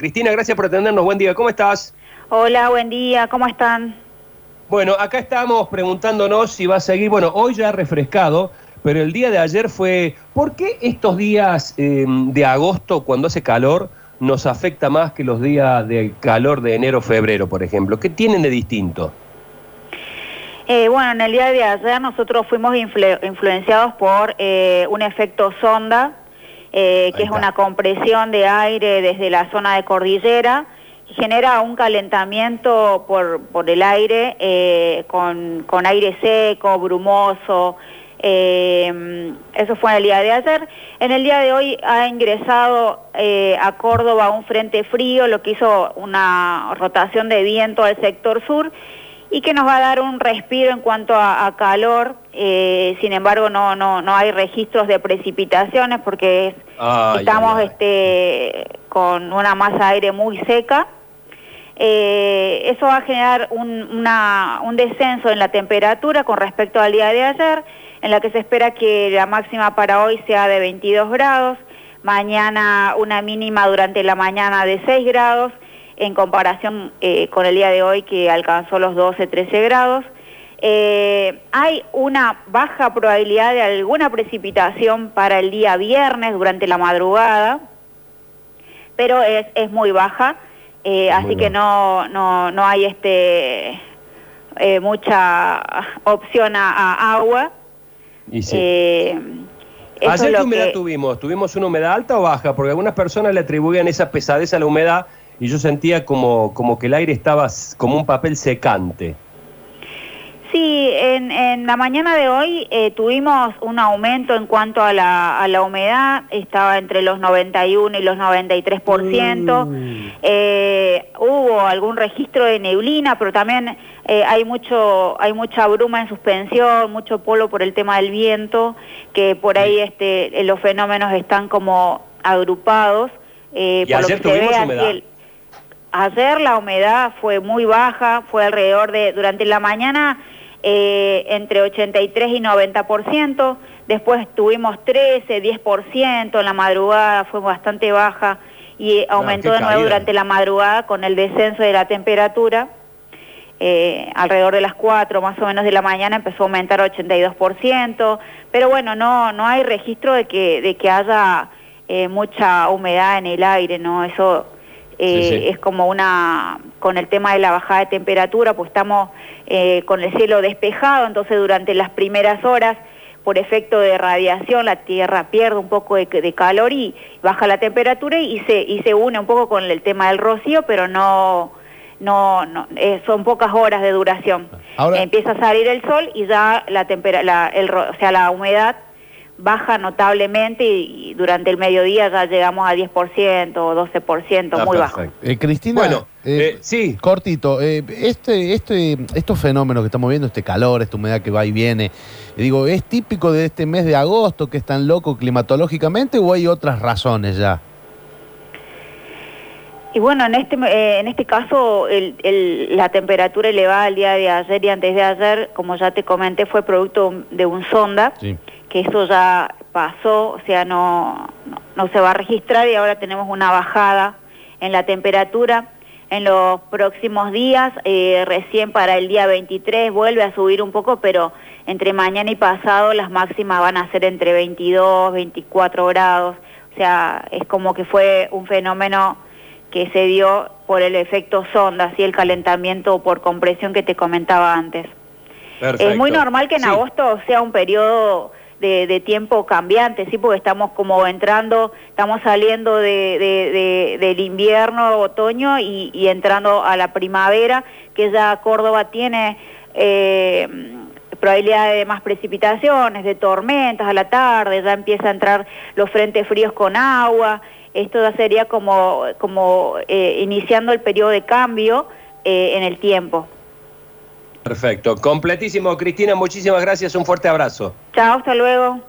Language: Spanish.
Cristina, gracias por atendernos. Buen día, ¿cómo estás? Hola, buen día, ¿cómo están? Bueno, acá estamos preguntándonos si va a seguir, bueno, hoy ya ha refrescado, pero el día de ayer fue, ¿por qué estos días eh, de agosto, cuando hace calor, nos afecta más que los días de calor de enero, febrero, por ejemplo? ¿Qué tienen de distinto? Eh, bueno, en el día de ayer nosotros fuimos influ- influenciados por eh, un efecto sonda, eh, que es una compresión de aire desde la zona de cordillera genera un calentamiento por, por el aire eh, con, con aire seco, brumoso. eh, eso fue en el día de ayer. En el día de hoy ha ingresado a Córdoba un frente frío, lo que hizo una rotación de viento al sector sur y que nos va a dar un respiro en cuanto a, a calor. eh, sin embargo, no, no, no hay registros de precipitaciones porque es- Ay, estamos ay, ay. Este, con una masa de aire muy seca. Eh, eso va a generar un, una- un descenso en la temperatura con respecto al día de ayer, en la que se espera que la máxima para hoy sea de 22 grados, mañana una mínima durante la mañana de 6 grados, en comparación eh, con el día de hoy que alcanzó los 12-13 grados. Eh, hay una baja probabilidad de alguna precipitación para el día viernes durante la madrugada, pero es, es muy baja, eh, así que no, no, no hay este eh, mucha opción a, a agua. Y sí. Eh, ¿Ayer qué humedad que- tuvimos? ¿Tuvimos una humedad alta o baja? Porque algunas personas le atribuían esa pesadez a la humedad y yo sentía como, como que el aire estaba como un papel secante. Sí, en, en la mañana de hoy eh, tuvimos un aumento en cuanto a la, a la humedad, estaba entre los 91 y los 93%. Mm. Eh, hubo algún registro de neblina, pero también eh, hay mucho hay mucha bruma en suspensión, mucho polo por el tema del viento, que por ahí este los fenómenos están como agrupados. eh, ¿Y por lo ayer se tuvimos ve humedad? el- Ayer la humedad fue muy baja, fue alrededor de, durante la mañana, eh, entre 83 y 90%, después tuvimos 13, 10%, en la madrugada fue bastante baja y aumentó qué de nuevo caída. durante la madrugada con el descenso de la temperatura. Eh, alrededor de las 4 más o menos de la mañana empezó a aumentar 82%, pero bueno, no, no hay registro de que, de que haya eh, mucha humedad en el aire, ¿no? Eso eh, Sí, sí. es como una, con el tema de la bajada de temperatura, pues estamos eh, con el cielo despejado, entonces durante las primeras horas, por efecto de radiación, la Tierra pierde un poco de, de calor y baja la temperatura y se, y se une un poco con el tema del rocío, pero no, no, no eh, son pocas horas de duración. Ahora- Empieza a salir el sol y ya la tempera, la, el, ro- o sea, la humedad baja notablemente y, y durante el mediodía ya llegamos a 10% o 12%, Ah, muy bajo. Eh, Cristina, Bueno, eh, sí. cortito, eh, este, este, estos fenómenos que estamos viendo, este calor, esta humedad que va y viene, eh, digo, ¿es típico de este mes de agosto que es tan loco climatológicamente o hay otras razones ya? Y bueno, en este eh, en este caso el- el- la temperatura elevada el día de ayer y antes de ayer, como ya te comenté, fue producto de un sonda, Sí. Que eso ya pasó, o sea, no, no, no se va a registrar y ahora tenemos una bajada en la temperatura. En los próximos días, eh, recién para el día 23 vuelve a subir un poco, pero entre mañana y pasado las máximas van a ser entre 22, 24 grados. O sea, es como que fue un fenómeno que se dio por el efecto sonda, así el calentamiento por compresión que te comentaba antes. Perfecto. Es muy normal que en Sí. agosto sea un periodo de, tiempo cambiante, sí, porque estamos como entrando, estamos saliendo de, de- de- del invierno, otoño y, y entrando a la primavera, que ya Córdoba tiene eh, probabilidad de más precipitaciones, de tormentas a la tarde, ya empieza a entrar los frentes fríos con agua, esto ya sería como, como eh, iniciando el periodo de cambio eh, en el tiempo. Perfecto. Completísimo, Cristina. Muchísimas gracias. Un fuerte abrazo. Chao, hasta luego.